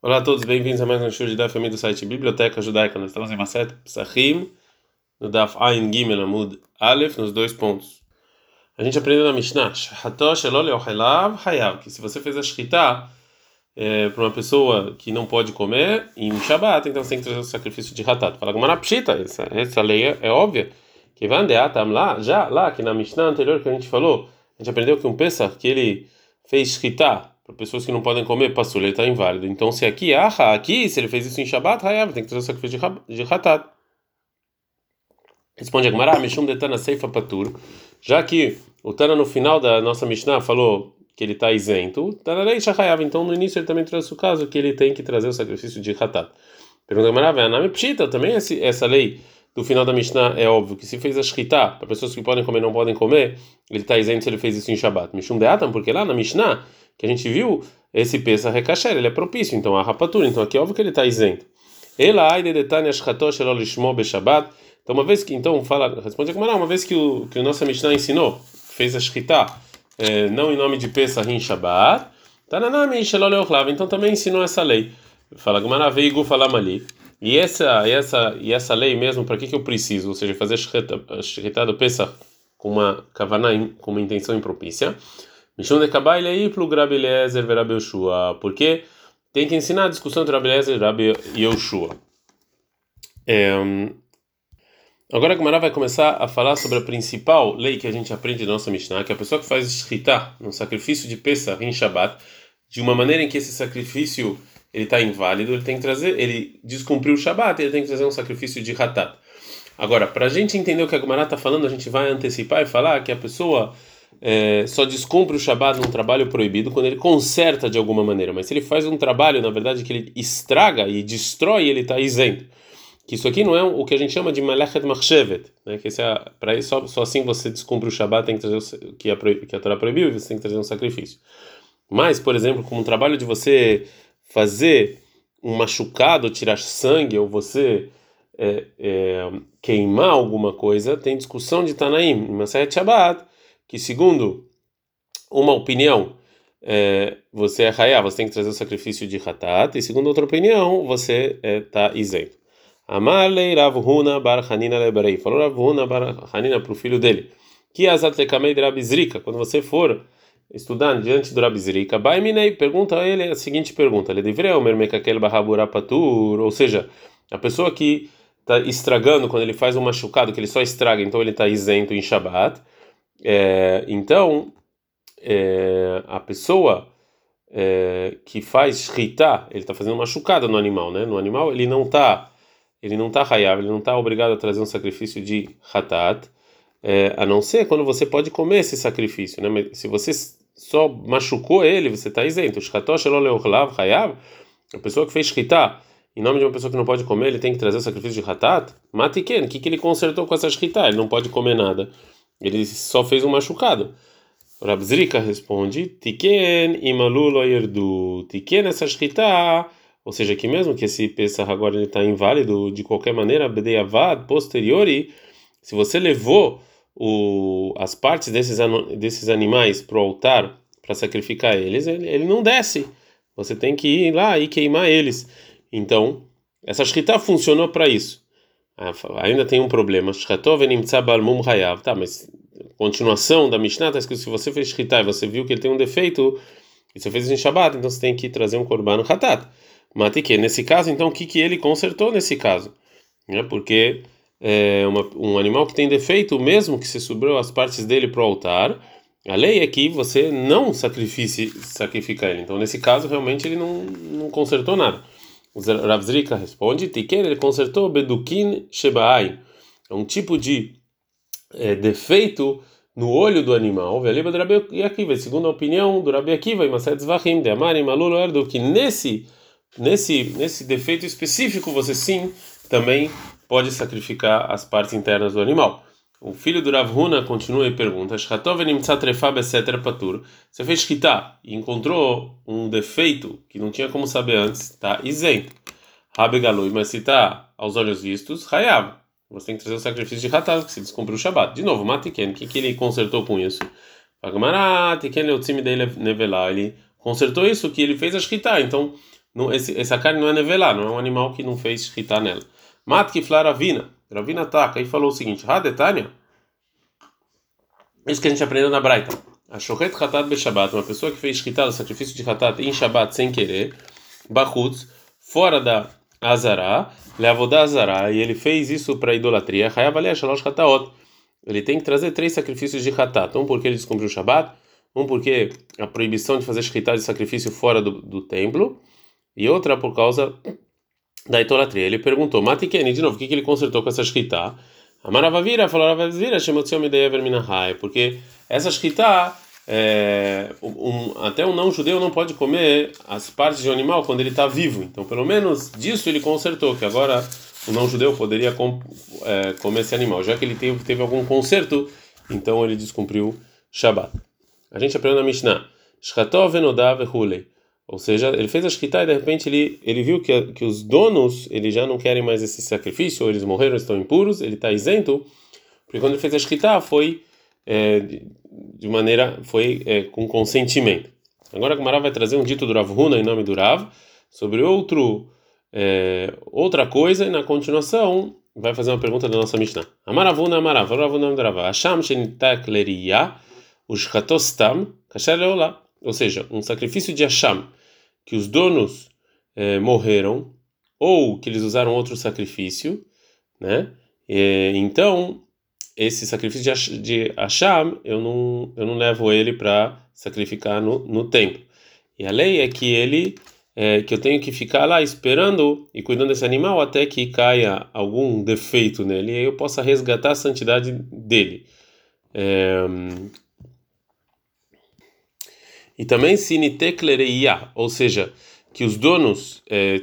Olá a todos, bem-vindos a mais um show de Daf do site Biblioteca Judaica. Nós estamos em Maset Psachim, no Daf Ain Gimel Amud Aleph, nos dois pontos. A gente aprendeu na Mishnah, que se você fez a shkita é, para uma pessoa que não pode comer em Shabbat, então você tem que trazer o sacrifício de Hatat. Fala Gumara Pshita, essa, essa lei é, é óbvia. Que vai tam lá, já lá, que na Mishnah anterior que a gente falou, a gente aprendeu que um Pesach que ele fez shkita para pessoas que não podem comer, passou, ele está inválido. Então, se aqui, ah, aqui, se ele fez isso em Shabbat, Hayav, tem que trazer o sacrifício de Hatat. Responde a Gemara, Mishum detana seifa patur. Já que o Tana no final da nossa Mishnah falou que ele está isento, Tana lei Shahayav, então no início ele também trouxe o caso que ele tem que trazer o sacrifício de Hatat. Pergunta a Gemara, Vename Pshita, também essa lei do final da Mishnah é óbvio que se fez a Shkita, para pessoas que podem comer e não podem comer, ele está isento se ele fez isso em Shabbat. Mishum deatam, porque lá na Mishnah que a gente viu, esse peça recachar, ele é propício, então a rapatura, então aqui é óbvio que ele está isento. Ela aide detane ashkatosh elo lishmo beshabat. Então uma vez que então fala, responde a uma vez que o que o nosso Mishnah ensinou, fez a shkita, é, não em nome de Pesach em Shabbat, shelo então também ensinou essa lei. Fala Gemara veigu falam ali. E essa, essa, e essa lei mesmo, para que, que eu preciso? Ou seja, fazer shkita do Pesach com uma kavaná, com uma intenção impropícia. Mishum de Kabai aí pro Rabi Eliezer e Rabi Yoshua, porque tem que ensinar a discussão entre Rabi Eliezer e Rabi Yoshua. É, agora a Gemara vai começar a falar sobre a principal lei que a gente aprende na nossa Mishnah, que é a pessoa que faz escrita no sacrifício de Pesach em Shabbat, de uma maneira em que esse sacrifício ele está inválido, ele tem que trazer, ele descumpriu o Shabbat, ele tem que trazer um sacrifício de Hatat. Agora, para a gente entender o que a Gemara está falando, a gente vai antecipar e falar que a pessoa é, só descumpre o Shabat num trabalho proibido quando ele conserta de alguma maneira. Mas se ele faz um trabalho, na verdade, que ele estraga e destrói, ele está isento. Que isso aqui não é o que a gente chama de Malechet Machshevet, né? que é, para só, só assim você descumpre o Shabat, tem que trazer o, que, a, que a Torá proibiu e você tem que trazer um sacrifício. Mas, por exemplo, como um trabalho de você fazer um machucado, tirar sangue, ou você é, é, queimar alguma coisa, tem discussão de Tanaim, Maseret Shabbat que segundo uma opinião é, você é raiá, você tem que trazer o sacrifício de hatat, e segundo outra opinião você está é, isento. Amarlei Rav Huna bar Hanina lebrei. Falou Rav Huna bar Hanina para o filho dele. Que azat lekamei de Rabizrika. Quando você for estudar diante do Rabizrika, Baiminei, pergunta a ele a seguinte pergunta. Ele deveria mermekakel baraburapatur, ou seja, a pessoa que está estragando quando ele faz um machucado, que ele só estraga, então ele está isento em Shabat. É, então, é, a pessoa é, que faz shritá, ele está fazendo machucada no animal, né? No animal ele não está, ele não está raiável, ele não está obrigado a trazer um sacrifício de hatat, é, a não ser quando você pode comer esse sacrifício, né? Mas se você só machucou ele, você está isento. A pessoa que fez shritá, em nome de uma pessoa que não pode comer, ele tem que trazer o sacrifício de hatat. Matiken, o que, que ele consertou com essa shritá? Ele não pode comer nada. Ele só fez um machucado. Rabzrika responde: Tiken imalulo yerdu. Tiken essa shkita. Ou seja, que mesmo que esse Pesach agora ele está inválido de qualquer maneira, Bedeyavad, posteriori, se você levou o, as partes desses, desses animais para o altar para sacrificar eles, ele, ele não desce. Você tem que ir lá e queimar eles. Então, essa shkita funcionou para isso. Ah, ainda tem um problema. Tá, mas continuação da Mishnah está escrito: se você fez Shkita e você viu que ele tem um defeito, e você fez em Shabbat, então você tem que trazer um Korban Hatat. que Nesse caso, então, o que, que ele consertou nesse caso? É porque é uma, um animal que tem defeito, mesmo que você subiu as partes dele para o altar, a lei é que você não sacrifique, sacrifica ele. Então, nesse caso, realmente ele não, não consertou nada. Rav Zrika responde: Tiken, ele consertou Bedukin Shebaai. É um tipo de é, defeito no olho do animal. Veliba do. Segundo a opinião do Rabi Akiva, Maset Zvachim, de Amari Malulo Erdo, que nesse, nesse, nesse defeito específico você sim também pode sacrificar as partes internas do animal. O filho do Rav Huna continua e pergunta: Você fez shkita e encontrou um defeito que não tinha como saber antes, está isento. Rabi Galui, mas se está aos olhos vistos, Hayav. Você tem que trazer o sacrifício de Hatat, que se descumpriu o Shabat. De novo, Matiken, o que, que ele consertou com isso? Ele consertou isso que ele fez a shkita. Então, não, esse, essa carne não é nevelá, não é um animal que não fez shkita nela. Mat kiflar ravina. Ataca e falou o seguinte: Hadetania. Isso que a gente aprendeu na Braita. A shochet hatat be Shabbat, uma pessoa que fez shkita, o sacrifício de hatat em Shabbat sem querer, bachutz, fora da Azará, leavodá Azará, e ele fez isso para idolatria, Hayav shalosh hataot. Ele tem que trazer três sacrifícios de hatat. Um porque ele descumpriu o Shabbat, um porque a proibição de fazer shkita de sacrifício fora do, do templo, e outra por causa da idolatria. Ele perguntou, Matikeni, de novo, o que, que ele consertou com essa shkita? Amaravavira falou, Amaravavira, Minahai, porque essa shkita, é, um, até um não-judeu não pode comer as partes de um animal quando ele está vivo. Então, pelo menos disso ele consertou, que agora o não-judeu poderia com, é, comer esse animal. Já que ele teve, teve algum conserto, então ele descumpriu Shabbat. A gente aprendeu na Mishnah, Shkatov Enodav Hulei. Ou seja, ele fez a shkita e de repente ele, ele viu que, que os donos ele já não querem mais esse sacrifício, ou eles morreram, estão impuros, ele está isento, porque quando ele fez a shkita foi é, de maneira, foi é, com consentimento. Agora a Gemara vai trazer um dito do Rav Huna em nome do Rav sobre outro, é, outra coisa e na continuação vai fazer uma pergunta da nossa Mishnah. Amaravuna Amarav, Ravuna Amarav, Hasham Shenitak Leria, Ushchatostam, Kasher. Ou seja, um sacrifício de Hasham que os donos é, morreram ou que eles usaram outro sacrifício, né? E, então esse sacrifício de, de Hashem, eu não eu não levo ele para sacrificar no, no templo. E a lei é que ele é, que eu tenho que ficar lá esperando e cuidando desse animal até que caia algum defeito nele e aí eu possa resgatar a santidade dele. É, e também siniteklereia, ou seja, que os donos é,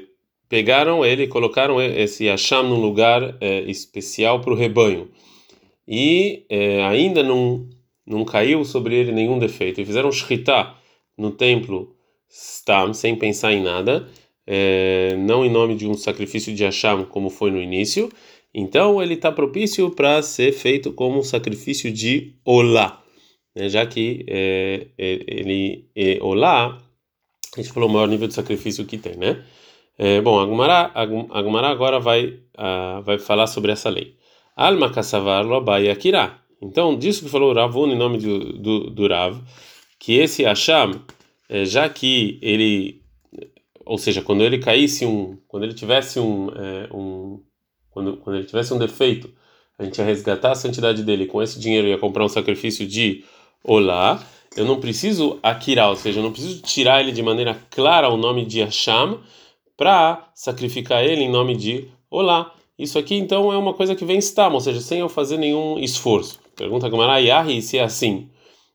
pegaram ele e colocaram esse Hasham num lugar é, especial para o rebanho. E é, ainda não, não caiu sobre ele nenhum defeito. E fizeram shritá no templo Stam, sem pensar em nada, não em nome de um sacrifício de Hasham, como foi no início. Então ele está propício para ser feito como um sacrifício de Olá né, já que é, é, ele é, olá, a gente falou o maior nível de sacrifício que tem, né? É, bom, a Gumara, a Gumara agora vai, vai falar sobre essa lei. Alma kassavar lobai akira. Então, disso que falou o Ravun em nome do, do, do Rav, que esse Hasham, é, já que ele, ou seja, quando ele caísse um, quando ele tivesse um, é, um quando, quando ele tivesse um defeito, a gente ia resgatar a santidade dele, com esse dinheiro ia comprar um sacrifício de Olá, eu não preciso akirar, ou seja, eu não preciso tirar ele de maneira clara o nome de Hashem para sacrificar ele em nome de Olá. Isso aqui então é uma coisa que vem estar, ou seja, sem eu fazer nenhum esforço. Pergunta Gamara Yahi se é assim.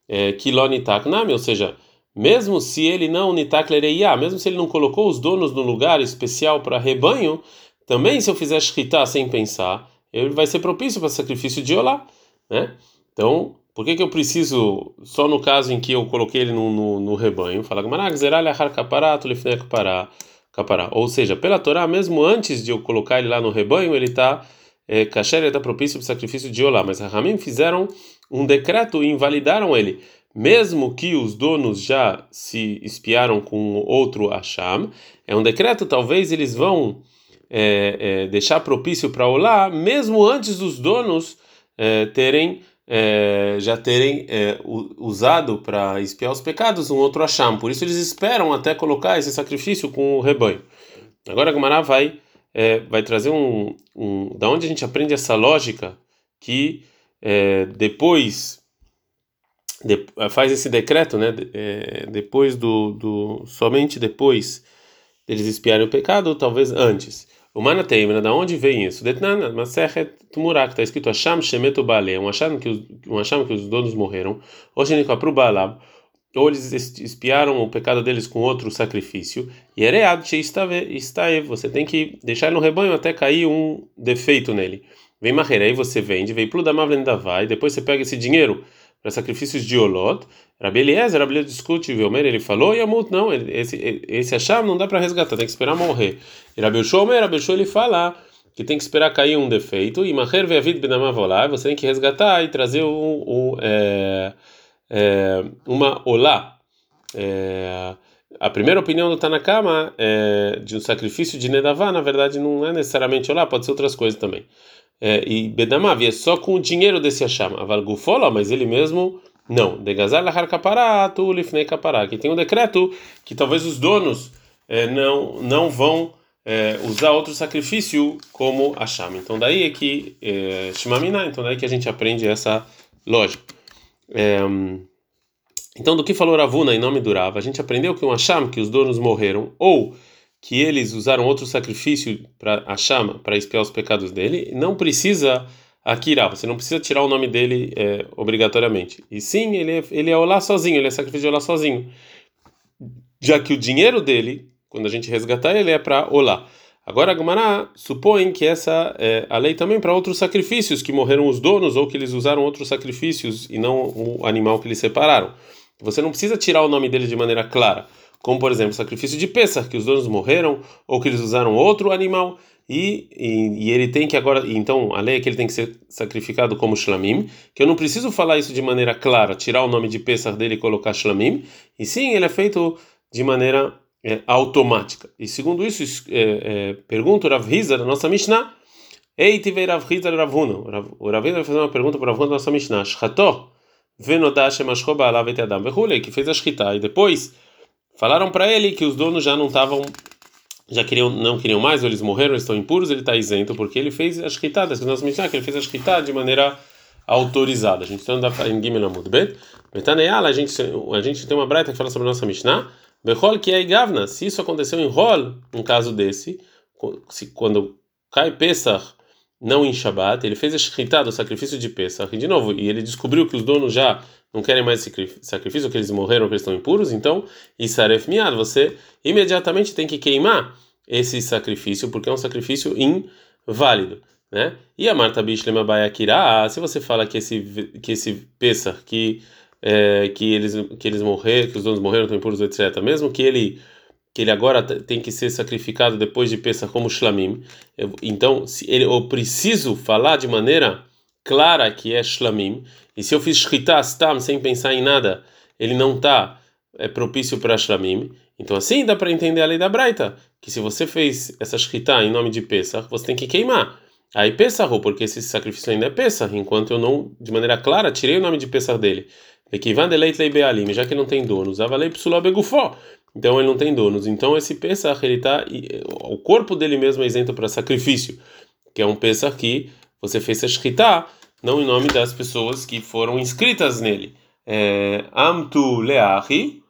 É, Kilonitak Nami, ou seja, mesmo se ele não nitak lereia, mesmo se ele não colocou os donos no lugar especial para rebanho, também se eu fizer shkita sem pensar, ele vai ser propício para sacrifício de Olá, né? Então, por que, que eu preciso, só no caso em que eu coloquei ele no, no, no rebanho, fala ou seja, pela Torá, mesmo antes de eu colocar ele lá no rebanho, ele está é, kasher, está propício para o sacrifício de Olá. Mas Ramim fizeram um decreto e invalidaram ele. Mesmo que os donos já se espiaram com outro Asham, é um decreto, talvez eles vão é, é, deixar propício para Olá, mesmo antes dos donos é, terem é, já terem é, usado para espiar os pecados um outro acham. Por isso eles esperam até colocar esse sacrifício com o rebanho. Agora a vai, é, vai trazer um, um. Da onde a gente aprende essa lógica que é, depois. De, faz esse decreto, né? É, depois do, do. Somente depois deles espiarem o pecado, ou talvez antes. O Manateimra, da onde vem isso? Detnana, Maserhet que está escrito Hasham Shemetu Bale, um Hasham que os, um que os donos morreram, ou Shenikapru Balab, ou eles espiaram o pecado deles com outro sacrifício, e Eread Sheistaev, você tem que deixar no rebanho até cair um defeito nele. Vem Maherei, você vende, vem Pludamav vai, depois você pega esse dinheiro para sacrifícios de Olot. Rabi Eliezer, Rabi discute, Velmer, ele falou, e Amut, não, esse, esse acham não dá para resgatar, tem que esperar morrer. E Rabi Shomer, Rabi ele fala que tem que esperar cair um defeito, e Maher Veavid Benamavolá, você tem que resgatar e trazer um, é, é, uma olá. É, a primeira opinião do Tanakama é, de um sacrifício de Nedavá, na verdade, não é necessariamente olá, pode ser outras coisas também. É, e Bedamav é só com o dinheiro desse Hasham. Aval Gufola, mas ele mesmo não. Degazar lahar kapará, tu lifnei kapará. Aqui tem um decreto que talvez os donos é, não, não vão é, usar outro sacrifício como Hasham. Então daí é que é, Shimamina, então daí que a gente aprende essa lógica. É, então, do que falou Ravuna em nome do Rav, a gente aprendeu que um Hasham, que os donos morreram, ou que eles usaram outro sacrifício para Hasham, para expiar os pecados dele, não precisa Akira, você não precisa tirar o nome dele é, obrigatoriamente. E sim, ele é, ele é olá sozinho, ele é sacrifício de olá sozinho. Já que o dinheiro dele, quando a gente resgatar ele, é para olá. Agora a Gumará supõe que essa é a lei também para outros sacrifícios, que morreram os donos ou que eles usaram outros sacrifícios e não o animal que eles separaram. Você não precisa tirar o nome dele de maneira clara, como por exemplo sacrifício de Pesach, que os donos morreram ou que eles usaram outro animal e, e, e, ele tem que agora, então a lei é que ele tem que ser sacrificado como shlamim, que eu não preciso falar isso de maneira clara, tirar o nome de Pesach dele e colocar shlamim, e sim, ele é feito de maneira é, automática. E segundo isso, é, é, pergunta o Rav Hizar, da nossa Mishnah, Ei, tive Rav Hizar Rav Huna. O Rav Hizar vai fazer uma pergunta para o Rav Huna da nossa Mishnah, Shcható, Venodash Emashkoba Alav Et Adam Vehule, que fez a Shkita, e depois falaram para ele que os donos já não estavam já queriam, não queriam mais, ou eles morreram, estão impuros, ele está isento, porque ele fez a shkita, das nós mencionamos que ele fez a shkita de maneira autorizada. A gente está em Gimel Amud Bet. Betaneyala, a gente, a gente tem uma braita que fala sobre a nossa Mishnah. Bechol que é Gavna. Se isso aconteceu em Rol, um caso desse, se, quando cai Pesach não em Shabbat, ele fez a shkita do sacrifício de Pesach, de novo, e ele descobriu que os donos já não querem mais sacrifício, que eles morreram, que eles estão impuros, então, Isaref Miad, você imediatamente tem que queimar esse sacrifício, porque é um sacrifício inválido, né? E a Marta Bishlema Bayakira, se você fala que esse que esse Pesach, que é, que eles que eles morreram, que os donos morreram, estão impuros, etc. Mesmo que ele que ele agora tem que ser sacrificado depois de Pesach como Shlamim, então se ele, eu preciso falar de maneira clara que é Shlamim, e se eu fiz Shkita Stam sem pensar em nada, ele não está é, propício para Shlamim, então assim dá para entender a lei da Braita, que se você fez essa Shkita em nome de Pesach, você tem que queimar. Aí Pesach, porque esse sacrifício ainda é Pesach, enquanto eu não, de maneira clara, tirei o nome de Pesach dele. Já que não tem donos, então ele não tem donos. Então esse Pesach, ele tá, o corpo dele mesmo é isento para sacrifício, que é um Pesach que você fez a não em nome das pessoas que foram inscritas nele. É, Amtu Leahi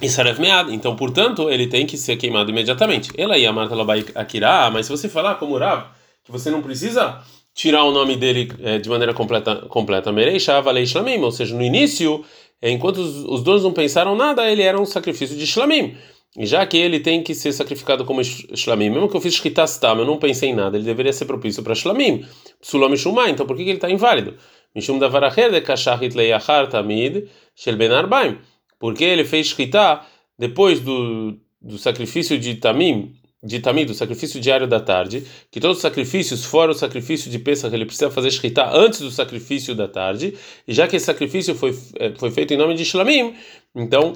e Saref Mead. Então, portanto, ele tem que ser queimado imediatamente. Ela ia Marta Labai Akira, mas se você falar como Rav, que você não precisa tirar o nome dele é, de maneira completa, completa, Mereisha Valei Shlamim, ou seja, no início, enquanto os, os donos não pensaram nada, ele era um sacrifício de Shlamim. E já que ele tem que ser sacrificado como Shlamim, mesmo que eu fiz Shkitastam, eu não pensei em nada, ele deveria ser propício para Shlamim. Sulam Shumai, então por que, que ele está inválido? Mishum Davaracher de Kashachit Leiachar Tamid Shel Ben Arbaim. Porque ele fez Shkita depois do, do sacrifício de Tamim, de Tamim, do sacrifício diário da tarde, que todos os sacrifícios, fora o sacrifício de Pesach, ele precisa fazer Shkita antes do sacrifício da tarde, e já que esse sacrifício foi, eh, foi feito em nome de Shlamim, então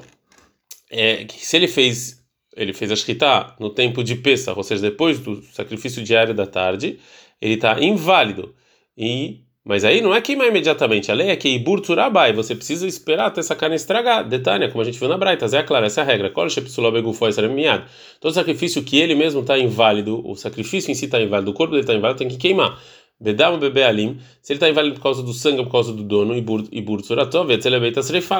é, se ele fez ele fez a shkita no tempo de Pesach, ou seja, depois do sacrifício diário da tarde, ele está inválido. E mas aí não é queimar imediatamente. A lei é que ibur turabai, você precisa esperar até essa carne estragar. Detalhe, como a gente viu na Braita, é claro, essa é a regra. Todo sacrifício que ele mesmo está inválido, o sacrifício em si está inválido, o corpo dele está inválido, tem que queimar. Bedam bebê alim, se ele está inválido por causa do sangue por causa do dono, e burtsuratov,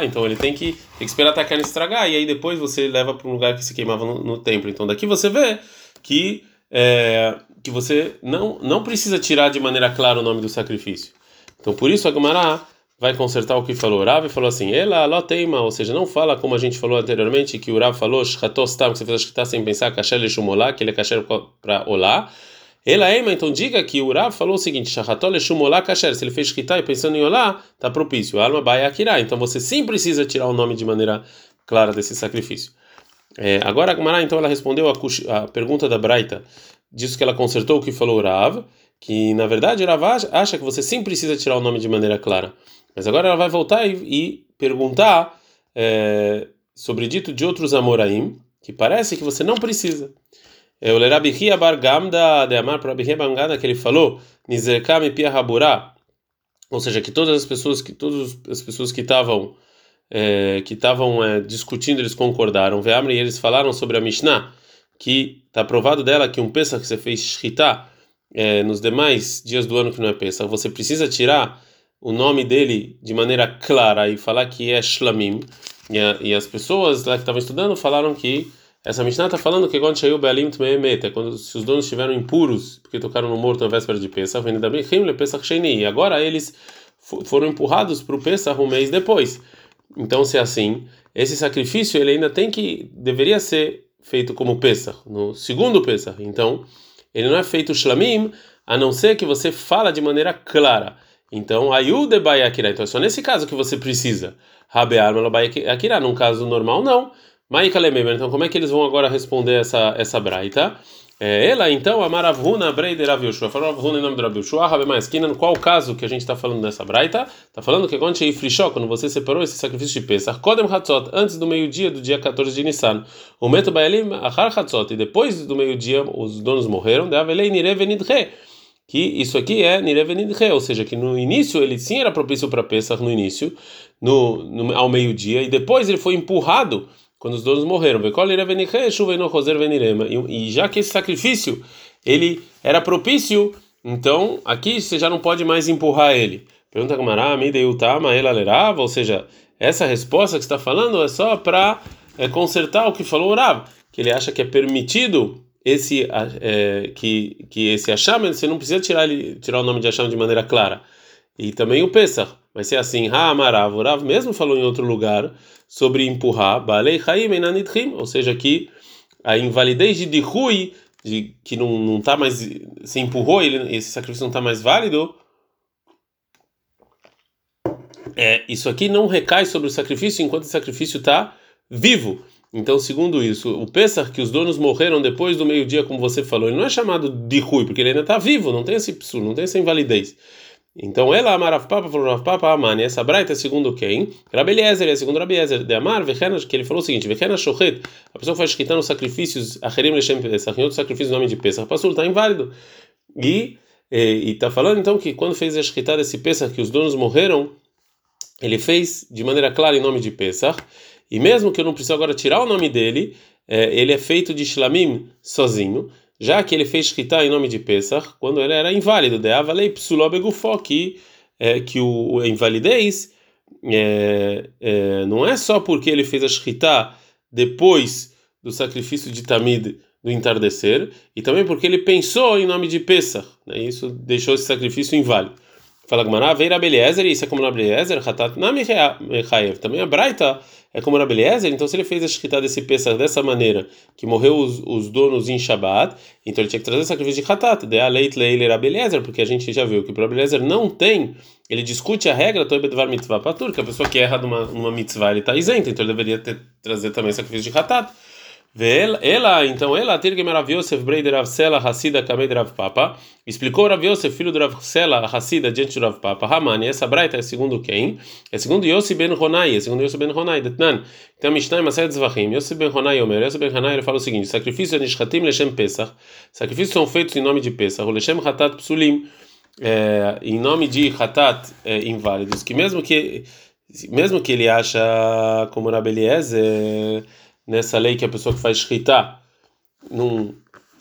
então ele tem que, tem que esperar até a carne estragar, e aí depois você leva para um lugar que se queimava no, no templo. Então daqui você vê que, é, que você não, não precisa tirar de maneira clara o nome do sacrifício. Então por isso a Gumará vai consertar o que falou. O Rav falou assim, ela loteima, ou seja, não fala como a gente falou anteriormente, que o Rav falou, shchatostam, que você fez a sem pensar, kasher leshumolá, que ele é kasher para olá, ela Ema, então diga que o Rav falou o seguinte: Shahatol Shumolá Kasher. Se ele fez Shkita e pensando em Olá, está propício. Alma Baia Akira. Então você sim precisa tirar o nome de maneira clara desse sacrifício. É, agora a Gemara, então, ela respondeu a, a, pergunta da Braita, disso que ela consertou o que falou Rav, que na verdade Rav acha que você sim precisa tirar o nome de maneira clara. Mas agora ela vai voltar e, e perguntar. É, sobre dito de outros Amoraim, que parece que você não precisa. É o Rabi Hia Bar Gamda de Amar para Gamda que ele falou, Nizerkam Pia Haburá, ou seja, que todas as pessoas que todas as pessoas que estavam é, que estavam é, discutindo, eles concordaram. Veamri, eles falaram sobre a Mishnah, que está provado dela que um Pesach que você fez Shritá é, nos demais dias do ano que não é Pesach, você precisa tirar o nome dele de maneira clara e falar que é Shlamim. E, a, e as pessoas lá que estavam estudando falaram que essa Mishnah está falando que quando saiu Bealim Tmeemet, é quando se os donos estiveram impuros, porque tocaram no morto na véspera de Pesach, e agora eles foram empurrados para o Pesach um mês depois. Então, se é assim, esse sacrifício ele ainda tem que deveria ser feito como Pesach, no segundo Pesach. Então, ele não é feito Shlamim, a não ser que você fala de maneira clara. Então, Ayude Bayakira. Então, é só nesse caso que você precisa. Rabear Akira. Num caso normal, não. Então, como é que eles vão agora responder essa essa braita? É, ela então, a Maravuna Breider Rav Yoshua, falou Ravuna em nome do Rav Yoshua, Rav Maeskina, qual o caso que a gente está falando nessa braita? Está falando que quando Frishó, quando você separou esse sacrifício de Pesach, Kodem Hatzot, antes do meio-dia do dia 14 de Nissan, o Meto Baelim Achar Hatzot, e depois do meio-dia os donos morreram, de Avelei Nirevenidre, que isso aqui é Nirevenidre, ou seja, que no início ele sim era propício para Pesach, no início, no, no ao meio-dia, e depois ele foi empurrado quando os donos morreram. E já que esse sacrifício ele era propício, então aqui você já não pode mais empurrar ele. Pergunta Gamará, ou seja, essa resposta que está falando é só para é, consertar o que falou o Rav, que ele acha que é permitido esse é, que que esse Hashem, você não precisa tirar ele, tirar o nome de Hashem de maneira clara. E também o Pesach. Vai ser assim, Ha'amarav, o Rav mesmo falou em outro lugar sobre empurrar, Balei Chaim Enanitrim, ou seja, que a invalidez de Dihui, de, que não, não tá mais, se empurrou, ele, esse sacrifício não está mais válido, é, isso aqui não recai sobre o sacrifício enquanto o sacrifício está vivo. Então, segundo isso, o Pesach, que os donos morreram depois do meio-dia, como você falou, ele não é chamado de Rui, porque ele ainda está vivo, não tem esse psu, não tem essa invalidez. Então, ela amar Rav Papa falou Rav Papa Amani. Essa braita é segundo quem? Rabi Eliezer, é segundo Rabi Eliezer. De Amar, Vechenas, que ele falou o seguinte: Vechenas Shochet, a pessoa que faz esquitando os sacrifícios, Acherim Lechem Pesach, em outros sacrifícios no nome de Pesach, passou, está inválido. E está falando então que quando fez a escrita desse Pesach, que os donos morreram, ele fez de maneira clara em nome de Pesach, e mesmo que eu não preciso agora tirar o nome dele, é, ele é feito de Shlamim sozinho já que ele fez Shkita em nome de Pesach, quando ele era inválido, de Avalei Psulobegufó, que, é, que o, a invalidez é, é, não é só porque ele fez a Shkita depois do sacrifício de Tamid do entardecer, e também porque ele pensou em nome de Pesach, né, isso deixou esse sacrifício inválido. Fala Gmará, veira Beliezer, e isso é como na Beliezer, Hatat Namichaev. Também a Braita é como na Beliezer, então se ele fez a shkita desse Pesach dessa maneira, que morreu os, os, donos em Shabbat, então ele tinha que trazer sacrifício de Hatat, de a leit leiler a Beliezer, porque a gente já viu que para Beliezer não tem, ele discute a regra, Toibedvar mitzvah patur, que a pessoa que erra numa, numa mitzvah ele está isento, então ele deveria ter, trazer também sacrifício de Hatat. Ela, então, ela, Tirgem Rav Yosef Breider Rav Sela, Hassida Kamed Rav Papa, explicou Rav Yosef, filho do Rav Sela, Hassida, diante de Rav Papa, Hamani, essa braita é segundo quem? É segundo Yossi Ben Ronai, é segundo Yossi Ben Ronai, Detnan. Então, Mishnah Maset Zvachim, Yossi Ben Ronai Omer, Yossi Ben Ronai, ele fala o seguinte, sacrifício Nishchatim Leshem Pesach, sacrifícios são feitos em nome de Pesach, o Leshem Hatat Psulim, é, em nome de Hatat é, inválidos, que mesmo que, mesmo que ele acha como Rabi Eliezer, nessa lei que a pessoa que faz shkita num,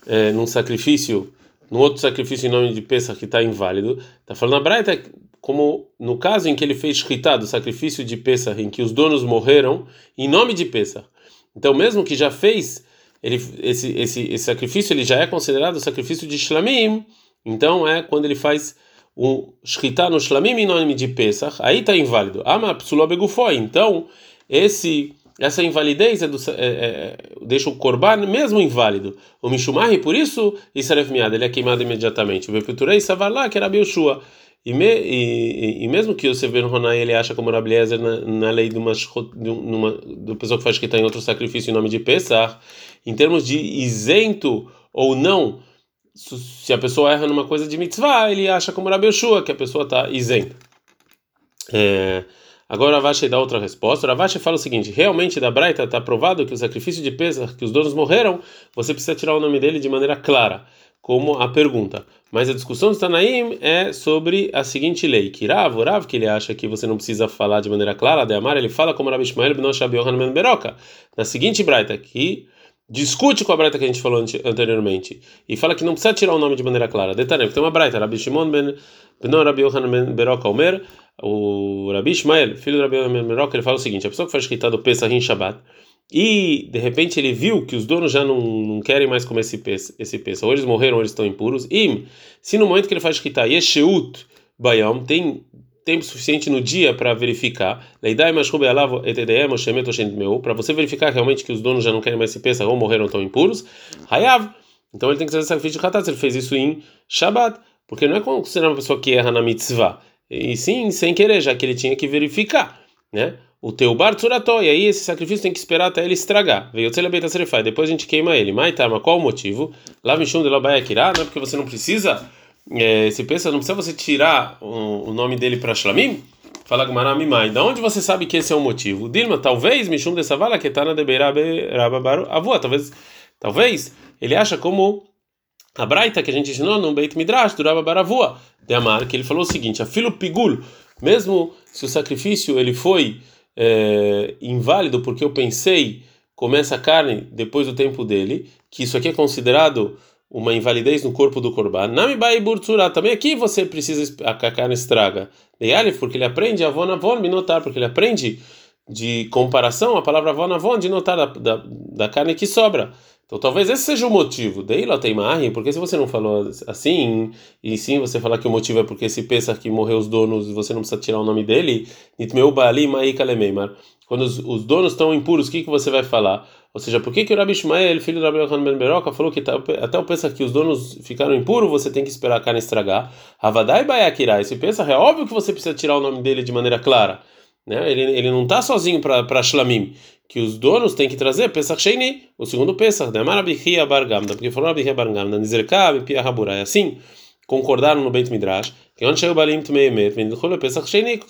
é, num sacrifício, num outro sacrifício em nome de Pesach que está inválido, está falando a Braita como no caso em que ele fez shkita do sacrifício de Pesach, em que os donos morreram em nome de Pesach. Então, mesmo que já fez ele, esse, esse, esse sacrifício, ele já é considerado sacrifício de Shlamim, então é quando ele faz o shkita no Shlamim em nome de Pesach, aí está inválido. Ama psulobegufó, então esse essa invalidez é do, é, é, deixa o korban mesmo inválido. O mishumahi, por isso, Isaref Miad, ele é queimado imediatamente. O Vepeturei lá que era Belshua. E, me, e, e, mesmo que o Sever Ronai ele acha como Rabliezer na, na lei de uma, de uma do pessoa que faz que tem outro sacrifício em nome de Pesach, em termos de isento ou não, se a pessoa erra numa coisa de mitzvah, ele acha como Rabi que a pessoa está isenta. É, Agora Ravashi dá outra resposta. Ravashi fala o seguinte: realmente da Braita está provado que o sacrifício de Pesach, que os donos morreram, você precisa tirar o nome dele de maneira clara, como a pergunta. Mas a discussão do Tanaim é sobre a seguinte lei: que Rav, Rav, que ele acha que você não precisa falar de maneira clara, de Amar, ele fala como Rabi Ishmael ben Beroka. Na seguinte Braita, que discute com a Braita que a gente falou anteriormente e fala que não precisa tirar o nome de maneira clara. Detalhe, tem uma Braita, Rabi Shimon ben Beno Rabi Yohanan ben Beroka Omer, o Rabi Ishmael, filho do Rabi Yohanan ben Beroka, ele fala o seguinte: a pessoa que faz escrita do Pesach em Shabbat e de repente ele viu que os donos já não, não querem mais comer esse peça, esse peça, ou eles morreram ou eles estão impuros. E se no momento que ele faz escrita Yesheut Bayam tem tempo suficiente no dia para verificar, para você verificar realmente que os donos já não querem mais se pensar ou morreram tão impuros, Hayav. Então ele tem que fazer sacrifício de Hatat, ele fez isso em Shabbat, porque não é considerar uma pessoa que erra na mitzvah, e sim sem querer, já que ele tinha que verificar, né? O teu bar e aí esse sacrifício tem que esperar até ele estragar. Veio o depois a gente queima ele. Mas tá, qual o motivo? Lá Mishum de não é porque você não precisa é, se pensa, não precisa você tirar o, o nome dele para Shlamim? Fala Gumara Mimai. Da onde você sabe que esse é o motivo? Dilma, talvez, Mishum dessa vala que está na Deberababaru Avua, talvez, talvez ele acha como a Braita que a gente ensinou no Beit Midrash, do Rababaravua, de Amar, que ele falou o seguinte: a filo pigul, mesmo se o sacrifício ele foi é, inválido porque eu pensei começa a carne depois do tempo dele, que isso aqui é considerado uma invalidez no corpo do korban. Nami bai burtsura. Também aqui você precisa a carne estraga. E alif porque ele aprende avon avon me notar porque ele aprende de comparação a palavra avon avon de notar da, da, da, carne que sobra. Então talvez esse seja o motivo. Daí lá porque se você não falou assim, e sim você falar que o motivo é porque se pensa que morreu os donos, você não precisa tirar o nome dele, nitmeu bali mai kalemeimar. Quando os, os donos estão impuros, o que que você vai falar? Ou seja, por que, que o Rabi Ishmael, filho do Rabi Yochanan Ben Beroca, falou que tá, até o pensa que os donos ficaram impuros, você tem que esperar a carne estragar? Havadai Bayakira, esse pensa, é óbvio que você precisa tirar o nome dele de maneira clara. Né? Ele, ele não está sozinho para Shlamim, que os donos têm que trazer Pesach Sheini, o segundo Pesach, né? Marabihia Bargamda, porque falou Rabihia Bargamda, Nizerkab, Pia Haburai. Assim, concordaram no Beit Midrash, que onde chegou Balim Tmeimet, Pesach Sheini,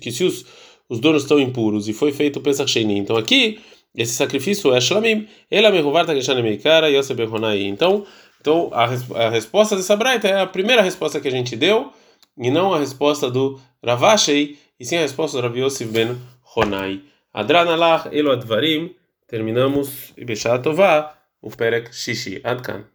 que se os, os donos estão impuros e foi feito o Pesach Sheini. Então aqui esse sacrifício é Shlamim. Ela me rovar meikara Yosef Behonai. Então, então a, a resposta dessa braita é a primeira resposta que a gente deu e não a resposta do Ravashei, e sim a resposta do Rav Yosef ben Honai. Adranalach Elo Advarim. Terminamos. E Beshatová, o Perek Shishi. Adkan.